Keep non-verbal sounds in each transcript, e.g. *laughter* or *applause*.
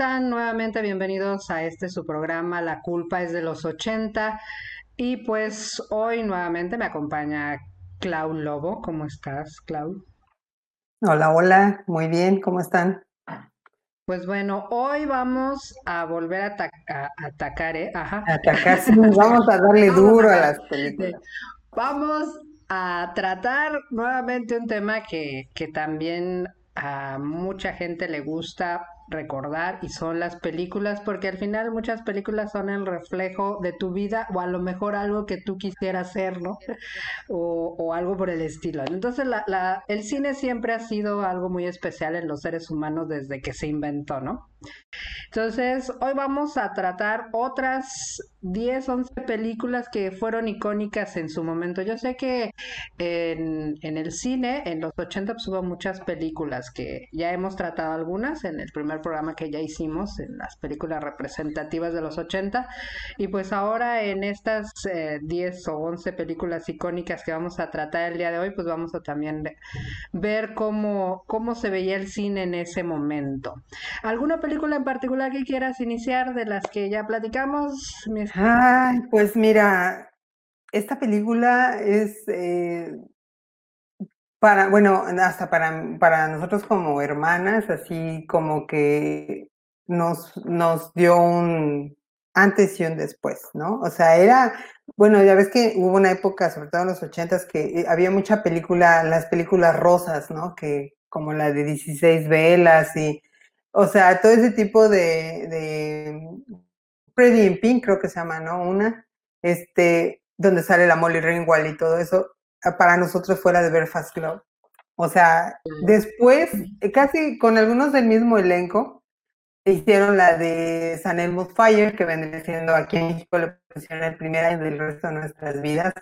Hola, ¿cómo están? Nuevamente bienvenidos a este su programa La culpa es de los 80 y pues hoy nuevamente me acompaña Clau Lobo. ¿Cómo estás, Clau? Hola, hola, muy bien, ¿cómo están? Pues bueno, hoy vamos a volver a, atacar, ¿eh? Ajá. Atacar, sí, vamos a darle *laughs* duro a, las películas. Vamos a tratar nuevamente un tema que, que también a mucha gente le gusta recordar y son las películas, porque al final muchas películas son el reflejo de tu vida o a lo mejor algo que tú quisieras hacer, ¿no? *laughs* O, algo por el estilo. Entonces el cine siempre ha sido algo muy especial en los seres humanos desde que se inventó, ¿no? Entonces, hoy vamos a tratar otras 10, 11 películas que fueron icónicas en su momento. Yo sé que en, en, el cine, en los 80, pues hubo muchas películas que ya hemos tratado algunas en el primer programa que ya hicimos, en las películas representativas de los 80. Y pues ahora en estas eh, 10 o 11 películas icónicas que vamos a tratar el día de hoy, pues vamos a también ver cómo, cómo se veía el cine en ese momento. ¿Alguna película en particular que quieras iniciar de las que ya platicamos? Ay, pues mira, esta película es eh, para, bueno, hasta para, para nosotros como hermanas, así como que nos, nos dio un antes y un después, ¿no? O sea, era, bueno, ya ves que hubo una época, sobre todo en los ochentas, que eh, había mucha película, las películas rosas, ¿no? Que como la de 16 velas y o sea, todo ese tipo de, de Pretty in Pink, creo que se llama, ¿no? Una, este, donde sale la Molly Ringwald y todo eso, ah, para nosotros fuera de ver Fast Club. O sea, después, eh, casi con algunos del mismo elenco, hicieron la de San Elmo's Fire, que vendría siendo aquí en México pusieron el primer año del resto de nuestras vidas,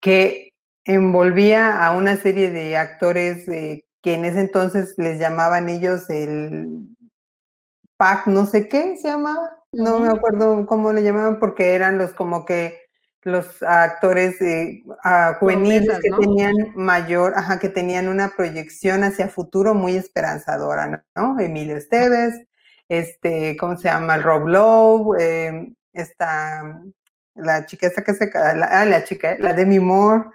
que envolvía a una serie de actores eh, que en ese entonces les llamaban ellos el PAC, no sé qué se llamaba, no me acuerdo cómo le llamaban, porque eran los como que los actores eh, juveniles que tenían mayor, ajá, que tenían una proyección hacia futuro muy esperanzadora, ¿no? Emilio Esteves, este, ¿cómo se llama? Rob Lowe, eh, esta, la chica que se, la, ah, la chica, la Demi Moore,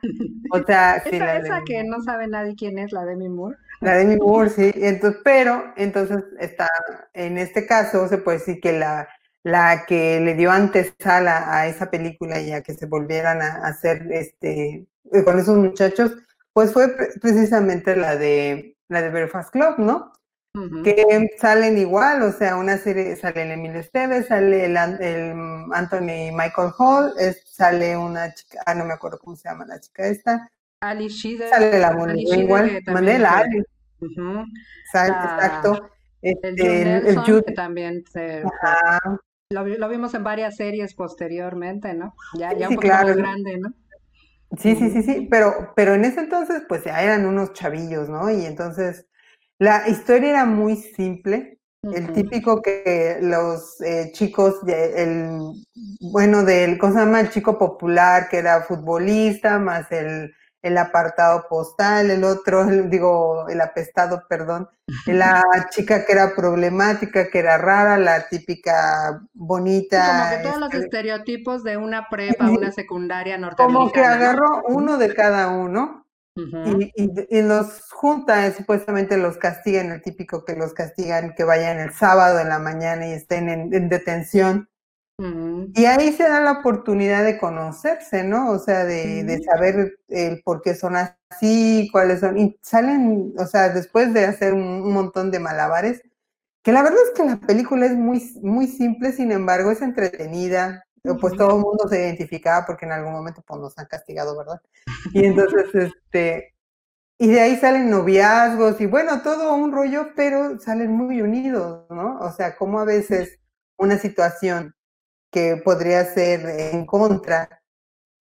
o *laughs* sea, sí, esa, esa que no sabe nadie quién es la Demi Moore. La Demi Moore, *laughs* sí, entonces, pero, entonces está, en este caso se puede decir que la, la que le dio antesala a esa película y a que se volvieran a hacer este, con esos muchachos, pues fue precisamente la de, la de Belfast Club, ¿no? que salen igual, o sea, una serie, sale el Emilio Esteves, sale el, Anthony Michael Hall, sale una chica, ah, no me acuerdo cómo se llama la chica esta. Ali Sheeder. Sale la moneda igual, Mandela, Ali. Exacto. Este, el, Jude, que también se, lo, lo, vimos en varias series posteriormente, ¿no? Ya, ya un poco más grande, ¿no? Sí, sí, sí, sí, pero, pero en ese entonces, pues ya eran unos chavillos, ¿no? Y entonces, la historia era muy simple, el típico que los eh, chicos, el, bueno, del, ¿cómo se llama? El chico popular que era futbolista, más el, el apartado postal, el otro, digo, el apestado, perdón, la chica que era problemática, que era rara, la típica bonita. como que todos los este estereotipos de una prepa, una secundaria norteamericana. Como que agarró uno de cada uno y, los junta, supuestamente los castigan, el típico que los castigan que vayan el sábado en la mañana y estén en, detención. Y ahí se da la oportunidad de conocerse, ¿no? O sea, de, saber el por qué son así, cuáles son. Y salen, o sea, después de hacer un, montón de malabares, que la verdad es que la película es muy, muy simple, sin embargo, es entretenida, pues todo el mundo se identificaba porque en algún momento pues nos han castigado, ¿verdad? Y entonces, *laughs* este, y de ahí salen noviazgos y bueno, todo un rollo, pero salen muy unidos, ¿no? O sea, como a veces una situación que podría ser en contra,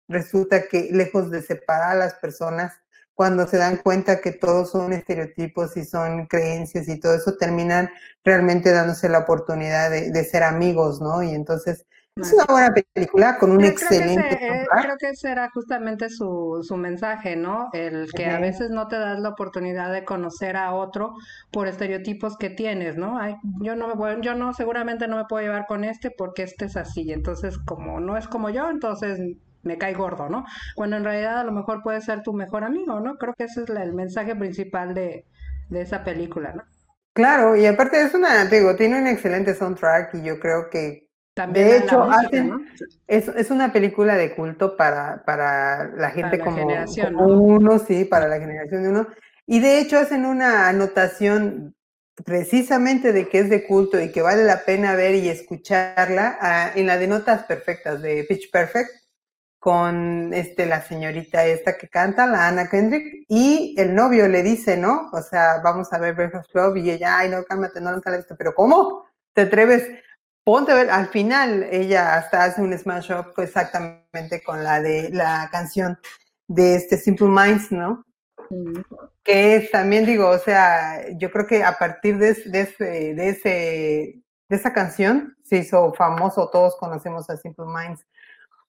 resulta que lejos de separar a las personas, cuando se dan cuenta que todos son estereotipos y son creencias y todo eso, terminan realmente dándose la oportunidad de, de ser amigos, ¿no? Y entonces Es una buena película con un Yo creo que excelente ese, eh, creo que ese era justamente su, su mensaje, ¿no? El que a veces no te das la oportunidad de conocer a otro por estereotipos que tienes, ¿no? Ay, yo no me voy, yo no, seguramente no me puedo llevar con este porque este es así. Entonces, como no es como yo, entonces me cae gordo, ¿no? Cuando en realidad a lo mejor puede ser tu mejor amigo, ¿no? Creo que ese es la- el mensaje principal de, de esa película, ¿no? Claro, y aparte es una, te digo, tiene un excelente soundtrack y yo creo que, También de hecho, música, ¿no? hacen, es, es una película de culto para, para la Para gente la como, como ¿no? uno, sí, para la generación de uno. Y de hecho hacen una anotación precisamente de que es de culto y que vale la pena ver y escucharla ah, en la de Notas Perfectas de Pitch Perfect con este, la señorita esta que canta, la Anna Kendrick, y el novio le dice, ¿no? O sea, vamos a ver Breakfast Club, y ella, ay, no, cálmate, no, nunca la he visto, pero ¿cómo? ¿Te atreves? Ponte a ver, al final ella hasta hace un smash up exactamente con la de la canción de este Simple Minds, ¿no? Mm. Que es también, digo, o sea, yo creo que a partir de, de, ese, de, ese, de esa canción se hizo famoso, todos conocemos a Simple Minds.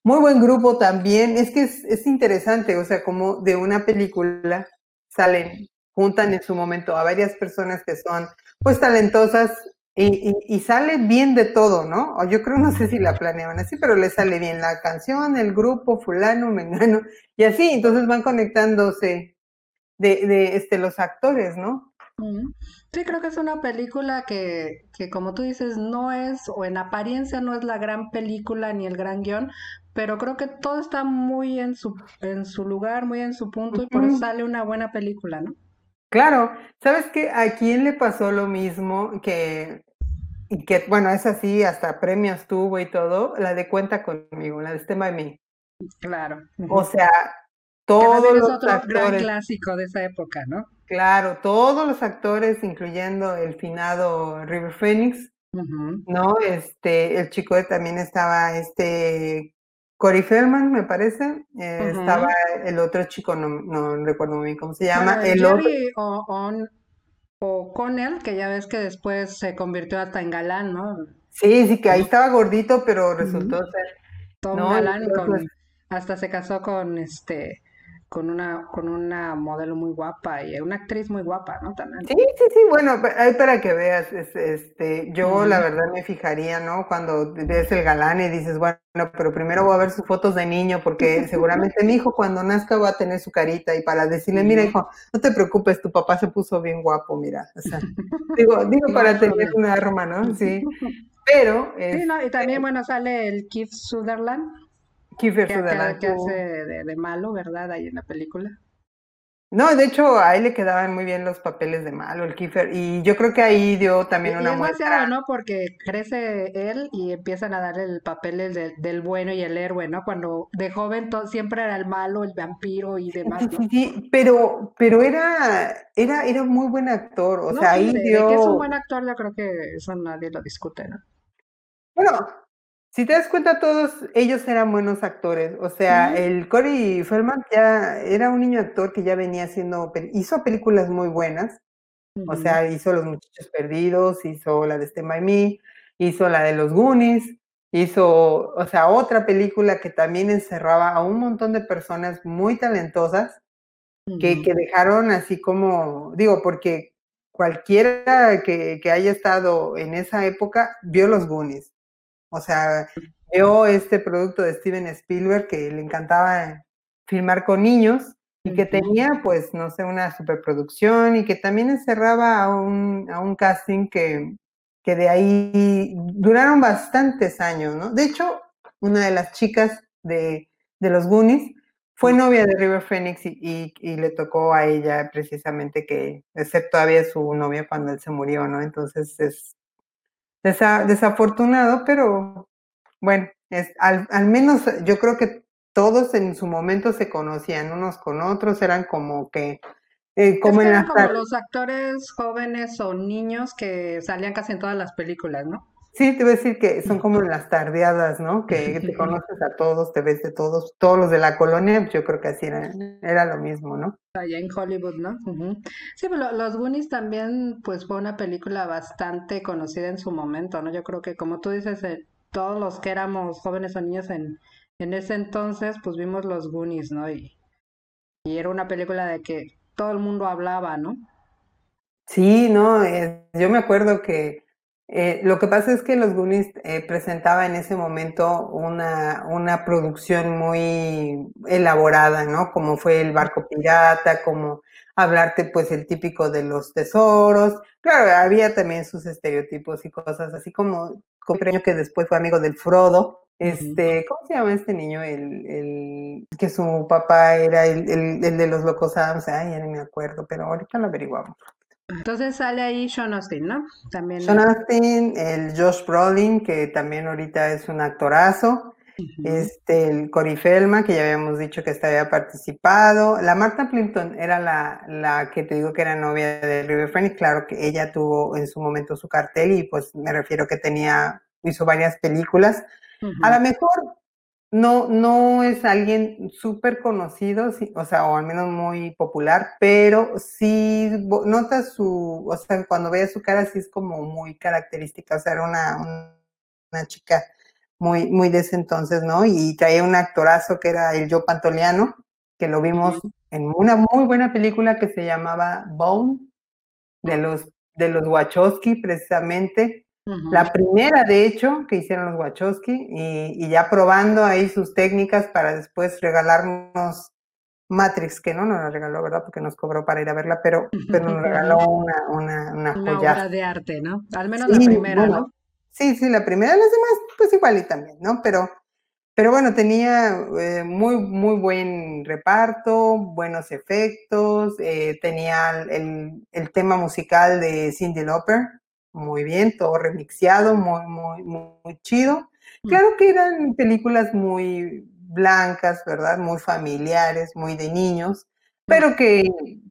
Muy buen grupo también. Es que es, es, interesante, o sea, como de una película salen, juntan en su momento a varias personas que son pues talentosas y, y, y, sale bien de todo, ¿no? Yo creo, no sé si la planeaban así, pero le sale bien la canción, el grupo, fulano, mengano, y así, entonces van conectándose de, de este, los actores, ¿no? Sí, creo que es una película que, que, como tú dices, no es, o en apariencia no es la gran película ni el gran guion, pero creo que todo está muy en su, en su lugar, muy en su punto, y por eso sale una buena película, ¿no? Claro, ¿sabes qué? ¿A quién le pasó lo mismo que, y que, bueno, es así, hasta premios tuvo y todo, la de Cuenta conmigo, la de By Me? Claro. O sea, todos los otro gran actores, clásico de esa época, ¿no? claro, todos los actores, incluyendo el finado River Phoenix. ¿no? Este, el chico de- también estaba este Corey Feldman, me parece. eh, Ujú. Estaba el otro chico, no, no recuerdo muy bien cómo se llama. Bueno, el otro, Jerry o, On- O'Connell, que ya ves que después se convirtió hasta en galán, ¿no? sí, sí, que ahí estaba gordito, pero resultó Ujú. ser, Todo un ¿no? galán con hasta se casó con este con una con una modelo muy guapa y una actriz muy guapa, ¿no? También. Sí, sí, sí, bueno, ahí para que veas, es- este, yo la verdad me fijaría, ¿no? Cuando ves el galán y dices, bueno, pero primero voy a ver sus fotos de niño, porque *laughs* seguramente mi hijo cuando nazca va a tener su carita y para decirle, mira, hijo, no te preocupes, tu papá se puso bien guapo, mira, o sea, *laughs* digo, digo para tener problema. un arma, ¿no? Sí, *laughs* pero, Sí, no, y este, también, bueno, sale el Keith Sutherland, Kiefer Sutherland que hace de, de malo, ¿verdad? Ahí en la película. No, de hecho, a él le quedaban muy bien los papeles de malo, el Kiefer, y yo creo que ahí dio Y, también y una es muestra. vaciado, ¿no? Porque crece él y empiezan a darle el papel del, del- bueno y el héroe, ¿no? Cuando de joven to- siempre era el malo, el vampiro y demás, Sí, ¿no? sí, pero, pero era, era, era muy buen actor, o No, sea, sí, ahí de, de que es un dio, buen actor, yo creo que eso nadie lo discute, ¿no? bueno, si te das cuenta, todos ellos eran buenos actores, o sea, el Corey Feldman ya era un niño actor que ya venía haciendo, hizo películas muy buenas, o sea, hizo Los Muchachos Perdidos, hizo la de Stand By Me, hizo la de Los Goonies, hizo, o sea, otra película que también encerraba a un montón de personas muy talentosas, que, que dejaron así como, digo, porque cualquiera que, que haya estado en esa época vio los Goonies. O sea, vio este producto de Steven Spielberg que le encantaba filmar con niños y que tenía, pues, no sé, una superproducción y que también encerraba a un, a un casting que, que de ahí duraron bastantes años, ¿no? De hecho, una de las chicas de, de los Goonies fue novia de River Phoenix y, y- y le tocó a ella precisamente que ser todavía su novia cuando él se murió, ¿no? Entonces es desa- desafortunado, pero bueno, es, al, al menos yo creo que todos en su momento se conocían unos con otros, eran como que, eh, Es como en eran las como los actores jóvenes o niños que salían casi en todas las películas, ¿no? Sí, te voy a decir que son como las tardeadas, ¿no? Que te *laughs* conoces a todos, te ves de todos, todos los de la colonia, yo creo que así era, era lo mismo, ¿no? Allá en Hollywood, ¿no? Ujú. Sí, pero Los Goonies también, pues fue una película bastante conocida en su momento, ¿no? Yo creo que, como tú dices, eh, todos los que éramos jóvenes o niños en, en ese entonces, pues vimos los Goonies, ¿no? Y, y era una película de que todo el mundo hablaba, ¿no? Sí, no, eh, yo me acuerdo que eh, lo que pasa es que los Goonies eh, presentaba en ese momento una, una producción muy elaborada, ¿no? Como fue el barco pirata, como hablarte pues el típico de los tesoros. Claro, había también sus estereotipos y cosas, así como Compreño que después fue amigo del Frodo. Este, ¿cómo se llama este niño? El, el que su papá era el, el, el de los locos Adams, ay, ya no me acuerdo, pero ahorita lo averiguamos. Entonces sale ahí Sean Austin, ¿no? También. Sean Austin, el Josh Brolin, que también ahorita es un actorazo. Este, el Cory Feldman, que ya habíamos dicho que había participado. La Martha Plimpton era la, la que te digo que era novia de River Phoenix. Claro que ella tuvo en su momento su cartel y pues me refiero que tenía, hizo varias películas. A lo mejor no, no es alguien súper conocido, o sea, o al menos muy popular, pero sí notas su, o sea, cuando veas su cara sí es como muy característica, o sea, era una, una chica muy, muy de ese entonces, ¿no? Y traía un actorazo que era el Joe Pantoliano, que lo vimos en una muy buena película que se llamaba Bone, de los, de los Wachowski, precisamente, la primera, de hecho, que hicieron los Wachowski y, ya probando ahí sus técnicas para después regalarnos Matrix, que no nos la regaló, ¿verdad? Porque nos cobró para ir a verla, pero, *laughs* pero nos regaló una, una, una, una obra de arte, ¿no? Al menos la primera, ¿no? Sí, sí, la primera, las demás, pues igual y también, ¿no? Pero, pero bueno, tenía eh, muy, muy buen reparto, buenos efectos, eh, tenía el, el, tema musical de Cindy Lauper, muy bien, todo remixeado, muy, muy, muy chido. Mm. Claro que eran películas muy blancas, ¿verdad? Muy familiares, muy de niños, mm. pero que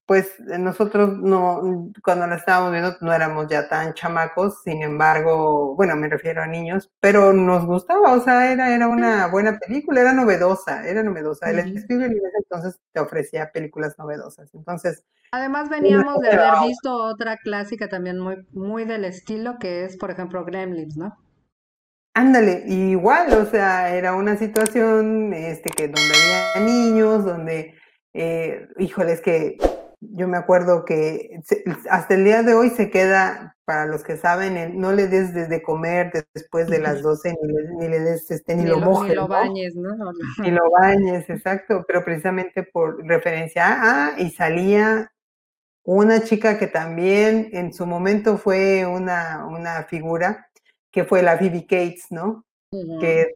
pues nosotros no, cuando la estábamos viendo no éramos ya tan chamacos, sin embargo, bueno, me refiero a niños, pero nos gustaba, o sea, era, era una buena película, era novedosa, era novedosa. El estudio entonces te ofrecía películas novedosas, entonces... Además veníamos de haber visto otra clásica también muy, muy del estilo, que es, por ejemplo, Gremlins, ¿no? Ándale, igual, o sea, era una situación este, que donde había niños, donde, eh, híjoles, que yo me acuerdo que hasta el día de hoy se queda, para los que saben, no le des desde comer después de las 12, ni le, des, este, ni, lo, mojes. Ni lo bañes, ¿no? Ni lo bañes, exacto, pero precisamente por referencia a, ah, y salía una chica que también en su momento fue una, una figura, que fue la Phoebe Cates, ¿no? Que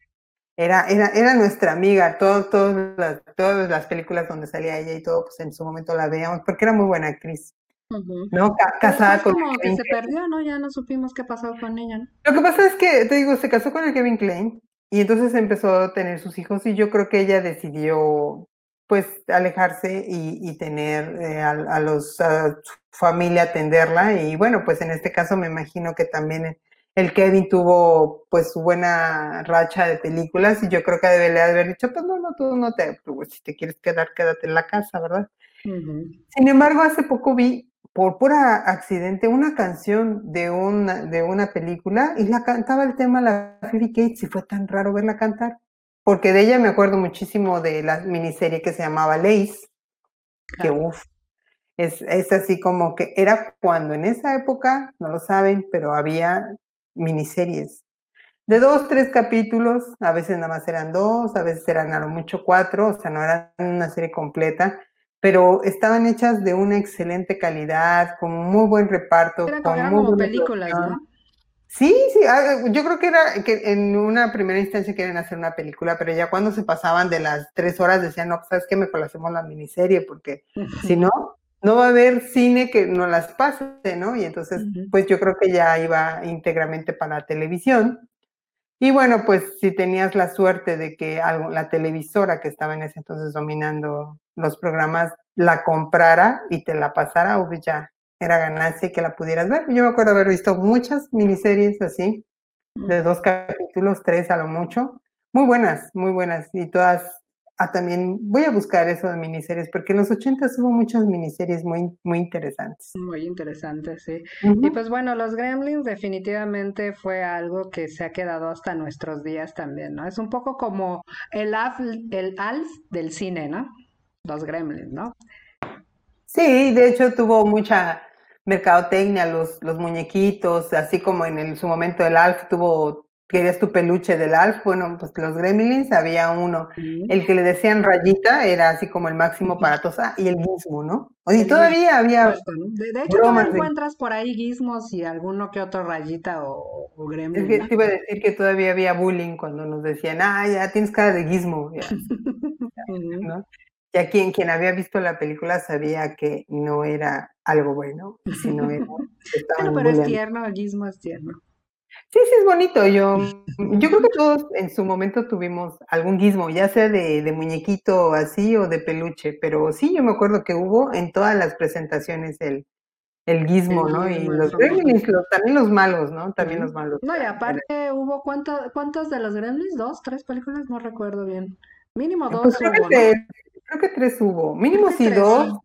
era, era, era nuestra amiga, todo, las, todas las películas donde salía ella y todo, pues en su momento la veíamos, porque era muy buena actriz. ¿no? casada con como que se perdió, ¿no? Ya no supimos qué pasó con ella, ¿no? Lo que pasa es que, te digo, se casó con el Kevin Klein y entonces empezó a tener sus hijos y yo creo que ella decidió, pues, alejarse y, tener eh, a, a, los, a su familia atenderla. Y bueno, pues en este caso me imagino que también el Kevin tuvo pues su buena racha de películas y yo creo que debería haber dicho, pues no, no, tú no te, pues, si te quieres quedar, quédate en la casa, ¿verdad? Sin embargo, hace poco vi por pura accidente una canción de una, de una película y la cantaba el tema la Phoebe Cates y fue tan raro verla cantar, porque de ella me acuerdo muchísimo de la miniserie que se llamaba Lace, que uff, es, es así como que era cuando en esa época, no lo saben, pero había miniseries de dos, tres capítulos, a veces nada más eran dos, a veces eran a lo mucho cuatro, o sea, no eran una serie completa, pero estaban hechas de una excelente calidad, con muy buen reparto. con muy como películas, ¿no? Sí, sí, ah, yo creo que era que en una primera instancia quieren hacer una película, pero ya cuando se pasaban de las tres horas decían, no, pues, sabes que mejor hacemos la miniserie, porque si no, no va a haber cine que no las pase, ¿no? Y entonces, pues yo creo que ya iba íntegramente para la televisión. Y bueno, pues si tenías la suerte de que algo, la televisora que estaba en ese entonces dominando los programas la comprara y te la pasara, pues ya era ganancia y que la pudieras ver. Yo me acuerdo haber visto muchas miniseries así, de dos capítulos, tres a lo mucho, muy buenas, muy buenas, y todas a también, voy a buscar eso de miniseries, porque en los ochentas hubo muchas miniseries muy, muy interesantes. Muy interesantes, sí. Y pues bueno, los Gremlins definitivamente fue algo que se ha quedado hasta nuestros días también, ¿no? Es un poco como el Alf, el Alf del cine, ¿no? Los Gremlins, ¿no? Sí, de hecho tuvo mucha mercadotecnia, los, los muñequitos, así como en el, su momento el Alf tuvo querías tu peluche del Alf, bueno, pues los Gremlins había uno. El que le decían rayita era así como el máximo para todos. Ah, y el gizmo, ¿no? Oye, todavía había. De, hecho, no encuentras por ahí gizmos y alguno que otro rayita o, o gremlin. Es que te iba a decir que todavía había bullying cuando nos decían, ah, ya tienes cara de gizmo. *laughs* Ya, ¿no? Ya quien, quien había visto la película sabía que no era algo bueno, sino era. *laughs* pero, pero es tierno, el gizmo es tierno. Sí, sí, es bonito. Yo, yo creo que todos en su momento tuvimos algún guismo, ya sea de, de muñequito así o de peluche, pero sí, yo me acuerdo que hubo en todas las presentaciones el, el guismo, ¿no? Y los gremlins, también los malos, ¿no? También los malos. No, y aparte hubo cuántas cuántas de los gremlins, dos, tres películas, no recuerdo bien. Mínimo dos. Pues creo, que tres, creo que tres hubo, mínimo sí dos.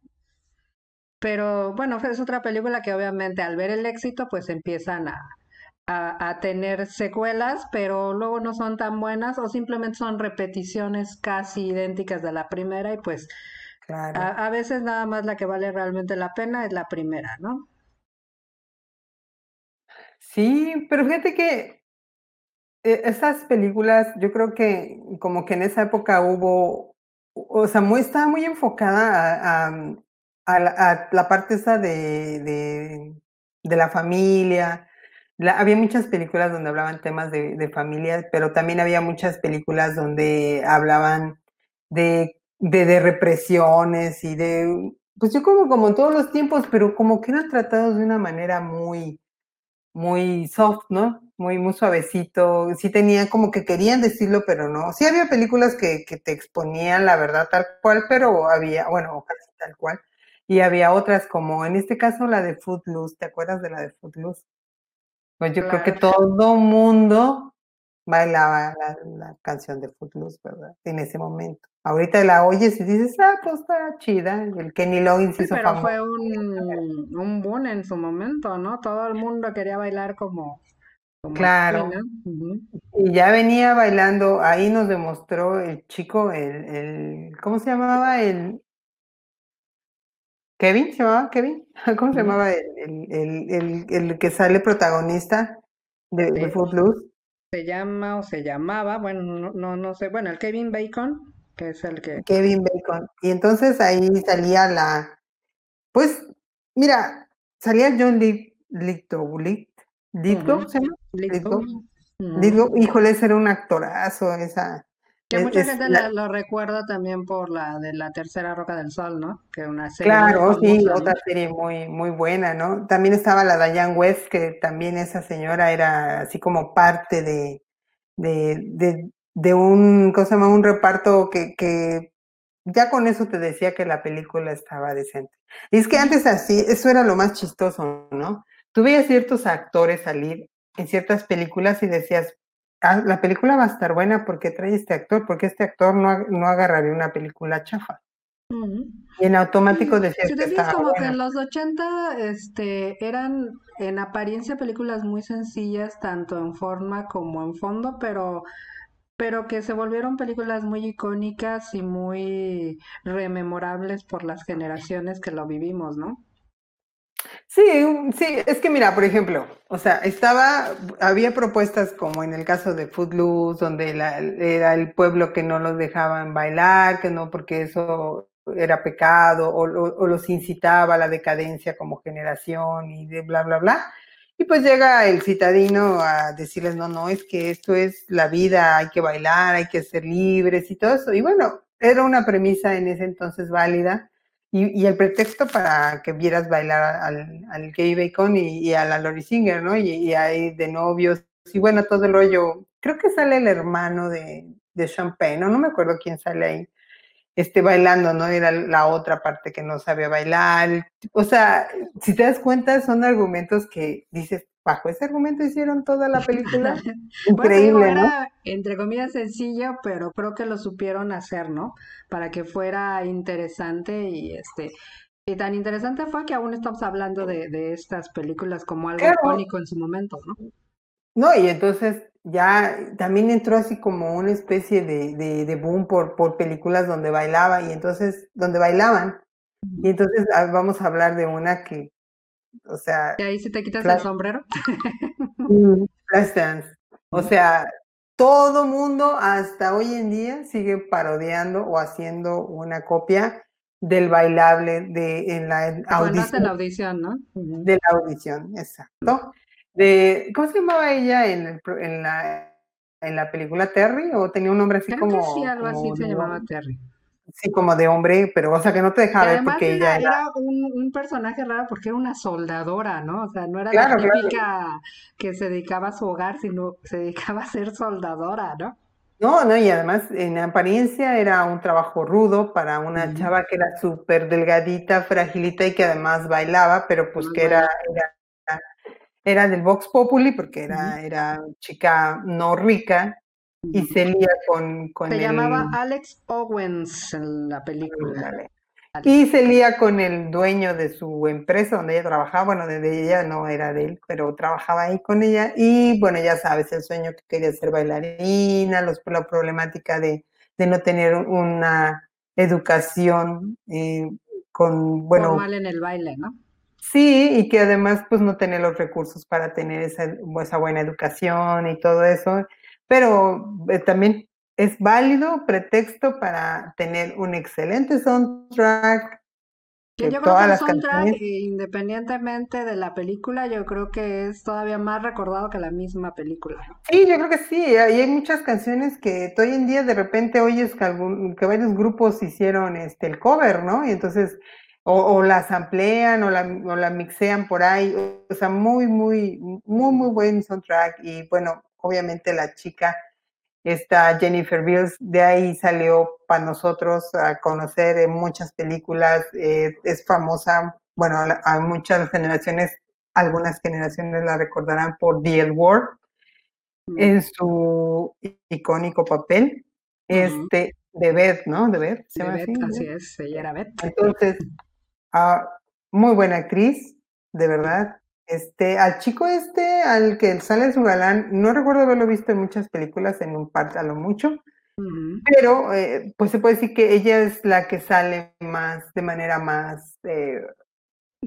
Pero bueno, es otra película que obviamente al ver el éxito, pues empiezan a, a, tener secuelas, pero luego no son tan buenas o simplemente son repeticiones casi idénticas de la primera y pues a, veces nada más la que vale realmente la pena es la primera, ¿no? Sí, pero fíjate que eh, esas películas, yo creo que como que en esa época hubo, o sea, muy, estaba muy enfocada a, a, la, parte esa de, de, de la familia, había muchas películas donde hablaban temas de, de familia, pero también había muchas películas donde hablaban de, de, represiones y de, pues yo como, como en todos los tiempos, pero como que eran tratados de una manera muy, muy soft, ¿no? Muy, muy suavecito. Sí tenían como que querían decirlo, pero no. Sí había películas que, que te exponían la verdad tal cual, pero había, bueno, casi tal cual. Y había otras como, en este caso, la de Footloose. ¿Te acuerdas de la de Footloose? Pues yo creo que todo mundo bailaba la, canción de Footloose, ¿verdad? En ese momento. Ahorita la oyes y dices, ah, pues está chida. El Kenny Loggins hizo Pero fue un, un boom en su momento, ¿no? Todo el mundo quería bailar como. Claro. Y ya venía bailando, ahí nos demostró el chico, el, el ¿cómo se llamaba? El, Kevin, ¿se llamaba Kevin? *laughs* ¿Cómo se llamaba el, el, el, que sale protagonista de, de Footloose? Se llama o se llamaba, bueno, no, no, sé, bueno, el Kevin Bacon, que es el que... Kevin Bacon. Y entonces ahí salía la, pues, mira, salía John ¿se llama? Lithgow. Híjole, ese era un actorazo, esa, que mucha gente lo recuerda también por la de la tercera Roca del Sol, ¿no? Que una serie claro, sí, otra serie muy, muy buena, ¿no? También estaba la Diane West, que también esa señora era así como parte de, de, de, de un, ¿cómo se llama? Un reparto que, que ya con eso te decía que la película estaba decente. Y es que antes así, eso era lo más chistoso, ¿no? Tú veías ciertos actores salir en ciertas películas y decías, Ah, la película va a estar buena porque trae este actor, porque este actor no, no agarraría una película chafa. Y en automático decía si que como que en los 80 este, eran en apariencia películas muy sencillas, tanto en forma como en fondo, pero, pero que se volvieron películas muy icónicas y muy rememorables por las generaciones que lo vivimos, ¿no? Sí, sí, es que mira, por ejemplo, o sea, estaba, había propuestas como en el caso de Footloose, donde era el pueblo que no los dejaban bailar, que no, porque eso era pecado, o, o, los incitaba a la decadencia como generación y de bla, bla, bla. Y pues llega el citadino a decirles, no, no, es que esto es la vida, hay que bailar, hay que ser libres y todo eso. Y bueno, era una premisa en ese entonces válida y, el pretexto para que vieras bailar al, al Gay Bacon y, a la Lori Singer, ¿no? Y, y ahí de novios, y bueno, todo el rollo. Creo que sale el hermano de, de Champagne, ¿no? No me acuerdo quién sale ahí, este, bailando, ¿no? Era la otra parte que no sabía bailar. O sea, si te das cuenta, son argumentos que dices, bajo ese argumento hicieron toda la película. *laughs* Increíble, ¿no? entre comillas sencillo, pero creo que lo supieron hacer, ¿no? Para que fuera interesante y este y tan interesante fue que aún estamos hablando de, de estas películas como algo icónico en su momento, ¿no? No, y entonces ya también entró así como una especie de, de, de boom por, por películas donde bailaba y entonces, donde bailaban. Y entonces ah, vamos a hablar de una que, o sea... ¿Y ahí si te quitas el sombrero? *laughs* Flash Dance. O sea, todo mundo hasta hoy en día sigue parodiando o haciendo una copia del bailable de en la audición. la audición, ¿no? De la audición, exacto. De, ¿Cómo se llamaba ella en, en, la, en la película Terry? ¿O tenía un nombre así como...? Que sí, algo así se llamaba Terry. Sí, como de hombre, pero o sea que no te dejaba ver porque ella era, un, personaje raro porque era una soldadora, ¿no? O sea, no era la típica que se dedicaba a su hogar, sino se dedicaba a ser soldadora, ¿no? No, no, y además en apariencia era un trabajo rudo para una chava que era súper delgadita, fragilita y que además bailaba, pero pues que era, era, era, del Vox Populi porque era, era chica no rica y se lía con, con Se llamaba Alex Owens en la película. Y se lía con el dueño de su empresa donde ella trabajaba, bueno, de ella no era de él, pero trabajaba ahí con ella. Y bueno, ya sabes, el sueño que quería ser bailarina, los, la problemática de, de no tener una educación eh, con, bueno... Formal en el baile, ¿no? Sí, y que además pues no tener los recursos para tener esa, esa buena educación y todo eso pero eh, también es válido pretexto para tener un excelente soundtrack. Que yo creo que el soundtrack, eh, independientemente de la película, yo creo que es todavía más recordado que la misma película. Sí, yo creo que sí. Y hay muchas canciones que hoy en día de repente oyes que, algún, que varios grupos hicieron este, el cover, ¿no? Y entonces, o, o las amplían o la, o la mixean por ahí. O sea, muy, muy, muy, muy buen soundtrack. Y bueno, obviamente la chica, esta Jennifer Bills, de ahí salió para nosotros a conocer en muchas películas, eh, es famosa, bueno, a, muchas generaciones, algunas generaciones la recordarán por The L Word, en su icónico papel, este, de Beth, ¿no? De Beth, ¿se llama así? así es, ella era Beth. Entonces, ah, muy buena actriz, de verdad, este, al chico este, al que sale su galán, no recuerdo haberlo visto en muchas películas, en un par a lo mucho, pero eh, pues se puede decir que ella es la que sale más, de manera más, eh,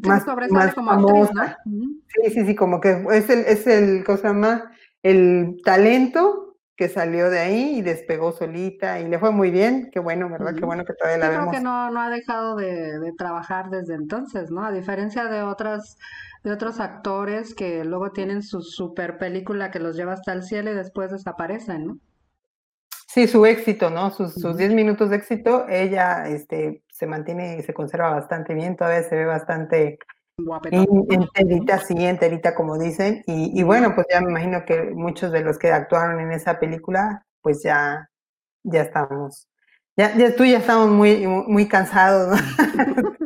más, más como famosa. Sí, sí, sí, como que es el, es el, cosa más, el talento que salió de ahí y despegó solita y le fue muy bien, qué bueno, ¿verdad? Qué bueno que todavía la vemos. Creo que no, no ha dejado de, de trabajar desde entonces, ¿no? A diferencia de otras de otros actores que luego tienen su super película que los lleva hasta el cielo y después desaparecen, ¿no? Sí, su éxito, ¿no? Sus, sus 10 minutos de éxito, ella este, se mantiene y se conserva bastante bien, todavía se ve bastante enterita, sí, enterita como dicen. Y, y, bueno, pues ya me imagino que muchos de los que actuaron en esa película, pues ya, ya estamos. Ya, ya tú ya estamos muy, muy cansados, ¿no? *laughs*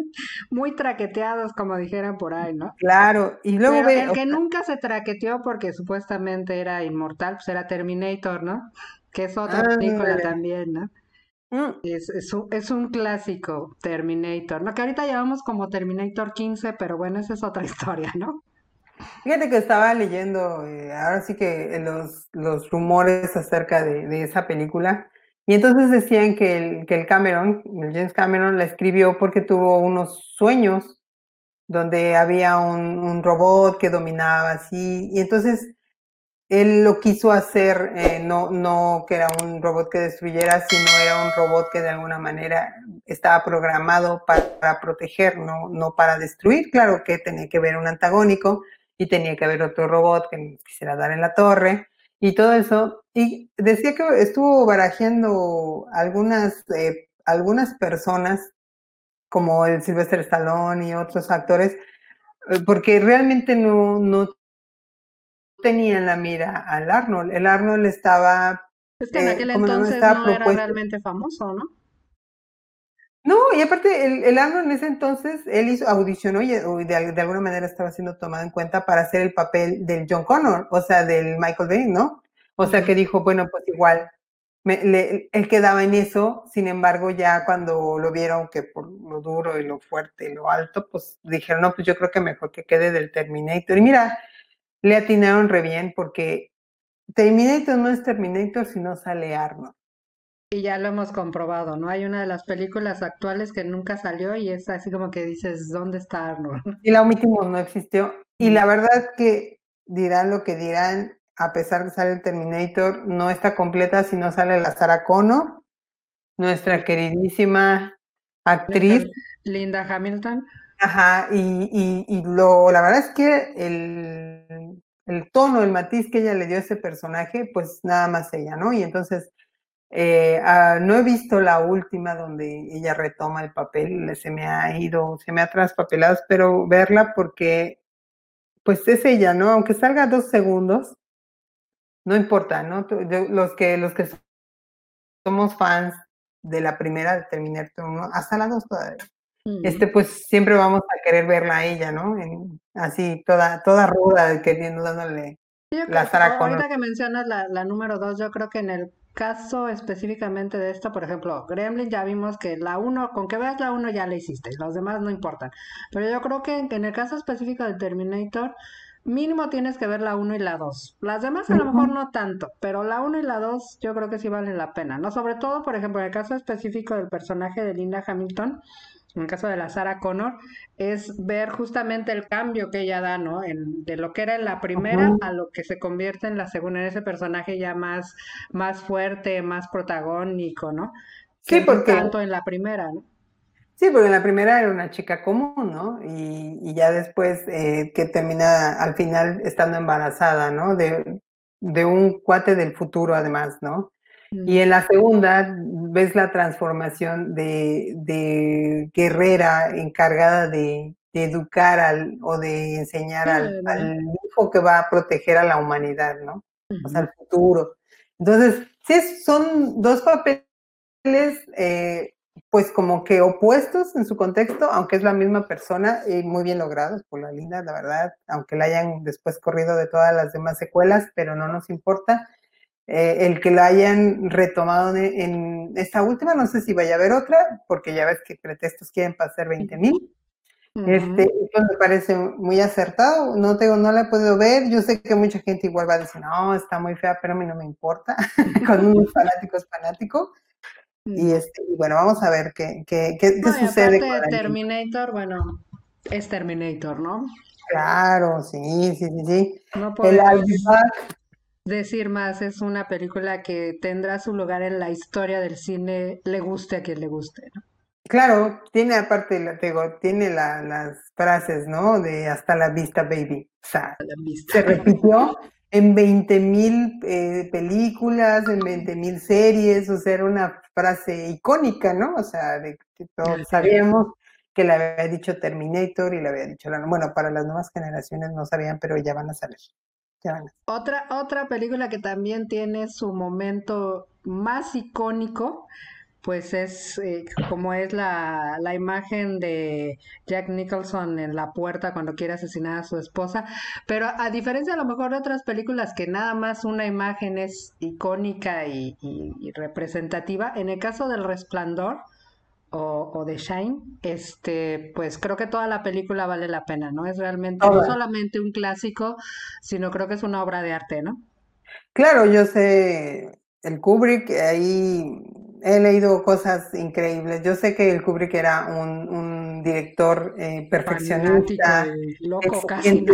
muy traqueteados, como dijeran por ahí, ¿no? Claro, y luego ve, el que nunca se traqueteó porque supuestamente era inmortal, pues era Terminator, ¿no? Que es otra película también, ¿no? Mm. Es, es, un, es, un, clásico, Terminator, ¿no? Que ahorita llevamos como Terminator 15, pero bueno, esa es otra *laughs* historia, ¿no? Fíjate que estaba leyendo, eh, ahora sí que los, los rumores acerca de, de esa película, y entonces decían que el, que el Cameron, el James Cameron, la escribió porque tuvo unos sueños donde había un, robot que dominaba así. Y entonces él lo quiso hacer, eh, no, no que era un robot que destruyera, sino era un robot que de alguna manera estaba programado para, proteger, no, no para destruir. Claro que tenía que haber un antagónico y tenía que haber otro robot que quisiera dar en la torre y todo eso. Y decía que estuvo barajeando algunas, eh, algunas personas, como el Sylvester Stallone y otros actores, eh, porque realmente no, no tenían la mira al Arnold. El Arnold estaba... Es que en eh, aquel entonces no, era realmente famoso, ¿no? No, y aparte, el, el Arnold en ese entonces, él hizo, audicionó y, de, alguna manera estaba siendo tomado en cuenta para hacer el papel del John Connor, o sea, del Michael Bay, ¿no? O sea, que dijo, bueno, pues igual, él quedaba en eso, sin embargo, ya cuando lo vieron que por lo duro y lo fuerte y lo alto, pues dijeron, no, pues yo creo que mejor que quede del Terminator. Y mira, le atinaron re bien porque Terminator no es Terminator si no sale Arnold. Y ya lo hemos comprobado, ¿no? Hay una de las películas actuales que nunca salió y es así como que dices, ¿dónde está Arnold? Y la omitimos, no existió. Y la verdad que dirán lo que dirán, a pesar de salir el Terminator, no está completa si no sale la Sarah Connor, nuestra queridísima actriz. Linda Hamilton. Ajá, y, y, lo, la verdad es que el, el tono, el matiz que ella le dio a ese personaje, pues nada más ella, ¿no? Y entonces eh, ah, no he visto la última donde ella retoma el papel, se me ha ido, se me ha traspapelado, pero verla porque pues es ella, ¿no? Aunque salga dos segundos, no importa, ¿no? Los que, los que somos fans de la primera de Terminator 1, hasta la dos todavía. Este, pues siempre vamos a querer verla a ella, ¿no? así, toda, toda ruda, queriendo dándole la Sarah Ahorita que mencionas la, la número dos, yo creo que en el caso específicamente de esto, por ejemplo, Gremlin ya vimos que la 1, con que veas la 1 ya la hiciste, los demás no importan. Pero yo creo que en, el caso específico de Terminator, mínimo tienes que ver la 1 y la 2. Las demás a lo mejor no tanto, pero la 1 y la 2 yo creo que sí valen la pena, ¿no? Sobre todo, por ejemplo, en el caso específico del personaje de Linda Hamilton, en el caso de la Sarah Connor, es ver justamente el cambio que ella da, ¿no? En, de lo que era en la primera a lo que se convierte en la segunda, en ese personaje ya más, más fuerte, más protagónico, ¿no? sí, porque... Tanto en la primera, ¿no? Sí, porque en la primera era una chica común, ¿no? Y, y ya después eh, que termina al final estando embarazada, ¿no? De, de un cuate del futuro además, ¿no? Y en la segunda ves la transformación de, de guerrera encargada de, educar al, o de enseñar al, hijo que va a proteger a la humanidad, ¿no? O sea, al futuro. Entonces, sí, son dos papeles, eh, pues como que opuestos en su contexto, aunque es la misma persona y muy bien logrados por la linda, la verdad, aunque la hayan después corrido de todas las demás secuelas, pero no nos importa. Eh, el que lo hayan retomado en, esta última, no sé si vaya a haber otra, porque ya ves que pretextos quieren pasar 20 mil. Este, esto me parece muy acertado, no tengo, no la podido ver, yo sé que mucha gente igual va a decir, no, está muy fea, pero a mí no me importa, *laughs* con un fanático es fanático, y este, bueno, vamos a ver qué, qué, qué, sucede. Con Terminator, bueno, es Terminator, ¿no? Claro, sí, sí, sí, sí. No el decir más, es una película que tendrá su lugar en la historia del cine, le guste a quien le guste, ¿no? Claro, tiene aparte, digo, tiene las frases, ¿no? De hasta la vista, baby. O sea, se repitió en 20 mil eh, películas, en 20 mil series, o sea, era una frase icónica, ¿no? O sea, de que todos sabíamos que le había dicho Terminator y le había dicho, bueno, para las nuevas generaciones no sabían, pero ya van a saber. Otra, otra película que también tiene su momento más icónico, pues es eh, como es la, la, imagen de Jack Nicholson en la puerta cuando quiere asesinar a su esposa. Pero a, diferencia a lo mejor de otras películas que nada más una imagen es icónica y representativa, en el caso del resplandor, o, o, de Shine, este, pues creo que toda la película vale la pena, ¿no? Es realmente no solamente un clásico, sino creo que es una obra de arte, ¿no? Claro, yo sé, el Kubrick, ahí he leído cosas increíbles. Yo sé que el Kubrick era un, director eh, perfeccionista. Loco, casi,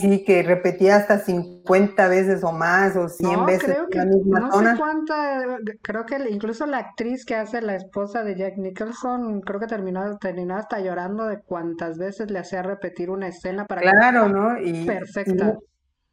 sí, que repetía hasta 50 veces o más, o 100 veces la misma no Sé cuánta, creo que incluso la actriz que hace la esposa de Jack Nicholson, creo que terminó, terminó hasta llorando de cuántas veces le hacía repetir una escena para claro, ¿no? Y, perfecta.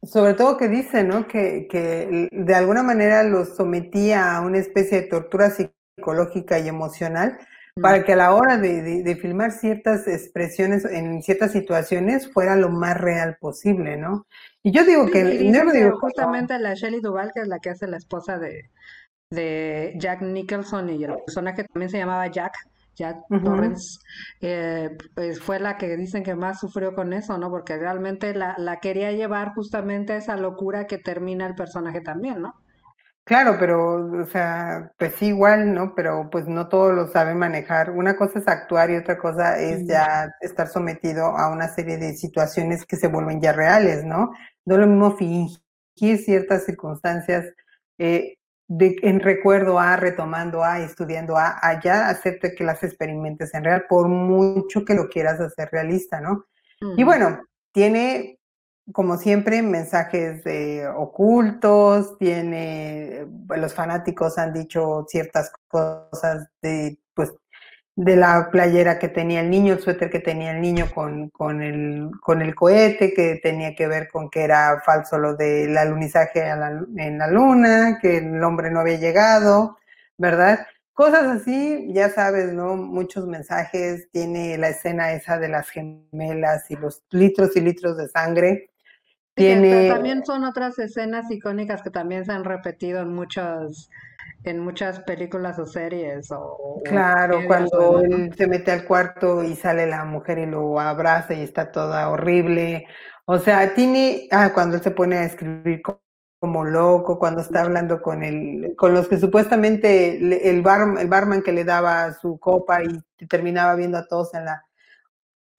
Sobre todo que dice, ¿no? Que, que de alguna manera los sometía a una especie de tortura psicológica y emocional para que a la hora de, filmar ciertas expresiones en ciertas situaciones fuera lo más real posible, ¿no? Y yo digo que... digo justamente la Shelley Duvall, que es la que hace la esposa de, de Jack Nicholson y el personaje también se llamaba Jack, Ya Torrens eh, pues fue la que dicen que más sufrió con eso, ¿no? Porque realmente la, la quería llevar justamente a esa locura que termina el personaje también, ¿no? Claro, pero, o sea, pues sí, igual, ¿no? Pero pues no todos lo saben manejar. Una cosa es actuar y otra cosa es ya estar sometido a una serie de situaciones que se vuelven ya reales, ¿no? No lo mismo fingir ciertas circunstancias eh, de, en recuerdo a, retomando a, estudiando a, allá acepte que las experimentes en real, por mucho que lo quieras hacer realista, ¿no? Y bueno, tiene como siempre, mensajes ocultos, tiene, los fanáticos han dicho ciertas cosas de, pues, de la playera que tenía el niño, el suéter que tenía el niño con, con, el, con el cohete, que tenía que ver con que era falso lo del alunizaje en la luna, que el hombre no había llegado, ¿verdad? Cosas así, ya sabes, ¿no? Muchos mensajes, tiene la escena esa de las gemelas y los litros y litros de sangre, tiene... también son otras escenas icónicas que también se han repetido en muchas en muchas películas o series o, claro cuando él se mete al cuarto y sale la mujer y lo abraza y está toda horrible o sea tiene ah, cuando él se pone a escribir como loco cuando está hablando con el con los que supuestamente el bar, el barman que le daba su copa y terminaba viendo a todos en la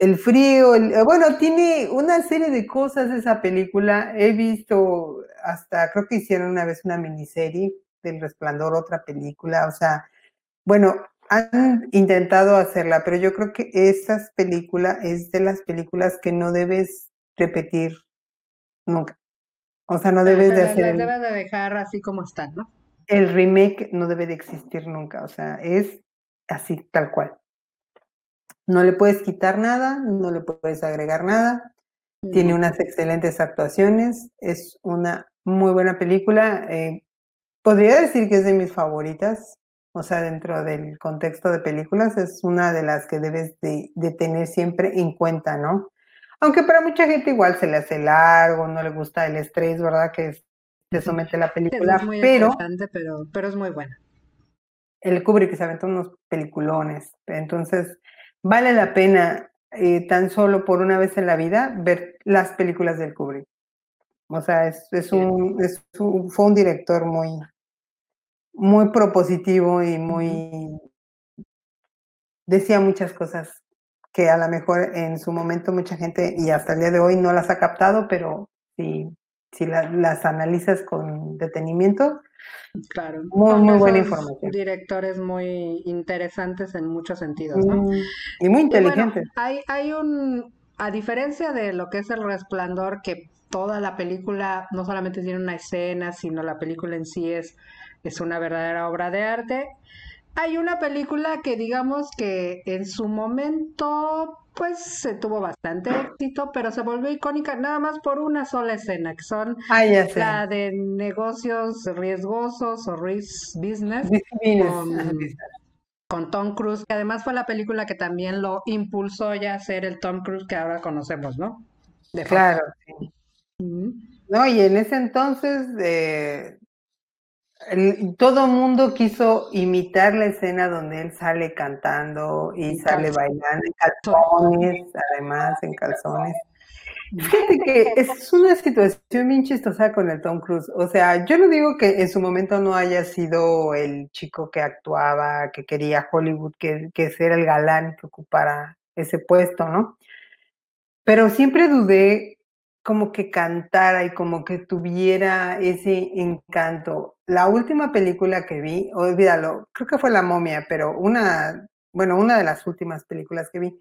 el frío, el, eh, bueno, tiene una serie de cosas esa película. He visto hasta, creo que hicieron una vez una miniserie del Resplandor, otra película, o sea, bueno, han intentado hacerla, pero yo creo que esa película es de las películas que no debes repetir nunca. O sea, no debes de hacer. Debes de dejar así como están, ¿no? El remake no debe de existir nunca, o sea, es así, tal cual. No le puedes quitar nada, no le puedes agregar nada. Tiene unas excelentes actuaciones, es una muy buena película. Eh, podría decir que es de mis favoritas, o sea, dentro del contexto de películas, es una de las que debes de, tener siempre en cuenta, ¿no? Aunque para mucha gente igual se le hace largo, no le gusta el estrés, ¿verdad? Que te somete la película, es muy pero, pero, pero es muy buena. El Kubrick se aventó unos peliculones, entonces vale la pena eh, tan solo por una vez en la vida ver las películas del Kubrick. O sea, es, un, fue un director muy, muy propositivo y muy... decía muchas cosas que a lo mejor en su momento mucha gente y hasta el día de hoy no las ha captado, pero si, si las analizas con detenimiento, Claro. Muy, muy buena información. Directores muy interesantes en muchos sentidos, ¿no? Mm, y muy inteligentes. hay, hay un, a diferencia de lo que es El Resplandor, que toda la película no solamente tiene una escena, sino la película en sí es, es una verdadera obra de arte. Hay una película que digamos que en su momento pues se tuvo bastante éxito, pero se volvió icónica nada más por una sola escena, que son ah, la de negocios riesgosos o risk business con, Tom Cruise, que además fue la película que también lo impulsó ya a ser el Tom Cruise que ahora conocemos, ¿no? claro, sí. No, y en ese entonces eh, el, todo mundo quiso imitar la escena donde él sale cantando y sale bailando en calzones, además en calzones. Fíjate que es una situación bien chistosa con el Tom Cruise. O sea, yo no digo que en su momento no haya sido el chico que actuaba, que quería Hollywood, que, que ser el galán que ocupara ese puesto, ¿no? Pero siempre dudé como que cantara y como que tuviera ese encanto. La última película que vi, olvídalo, creo que fue La momia, pero una, bueno, una de las últimas películas que vi.